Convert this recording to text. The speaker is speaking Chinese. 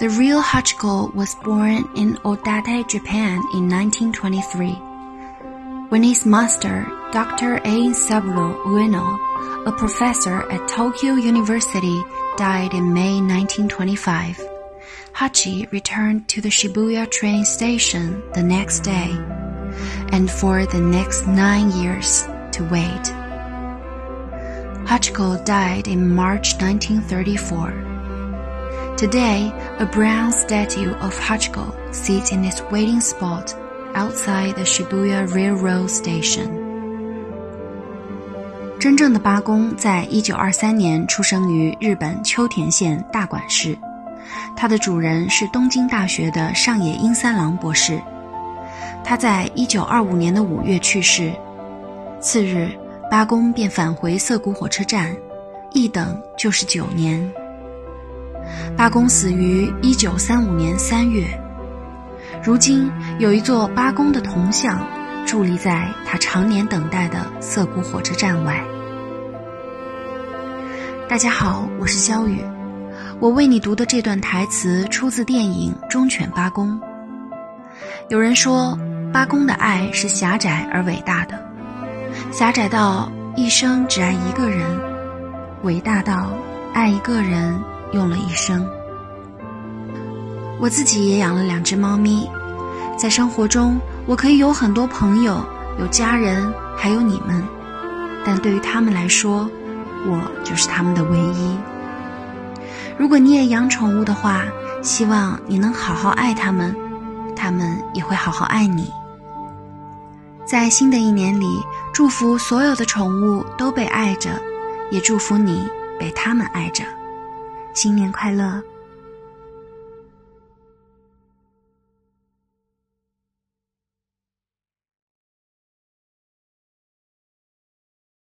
The real Hachiko was born in Odate, Japan in 1923. When his master, Dr. A. Saburo Ueno, a professor at Tokyo University, died in May 1925, Hachi returned to the Shibuya train station the next day, and for the next nine years to wait. Hachiko died in March 1934. Today, a brown statue of Hachiko sits in its waiting spot outside the Shibuya Railroad Station. 真正的八公在一九二三年出生于日本秋田县大馆市，他的主人是东京大学的上野英三郎博士。他在一九二五年的五月去世，次日八公便返回涩谷火车站，一等就是九年。八公死于一九三五年三月，如今有一座八公的铜像伫立在他常年等待的涩谷火车站外。大家好，我是肖雨，我为你读的这段台词出自电影《忠犬八公》。有人说，八公的爱是狭窄而伟大的，狭窄到一生只爱一个人，伟大到爱一个人。用了一生。我自己也养了两只猫咪，在生活中我可以有很多朋友，有家人，还有你们，但对于他们来说，我就是他们的唯一。如果你也养宠物的话，希望你能好好爱它们，它们也会好好爱你。在新的一年里，祝福所有的宠物都被爱着，也祝福你被他们爱着。新年快乐！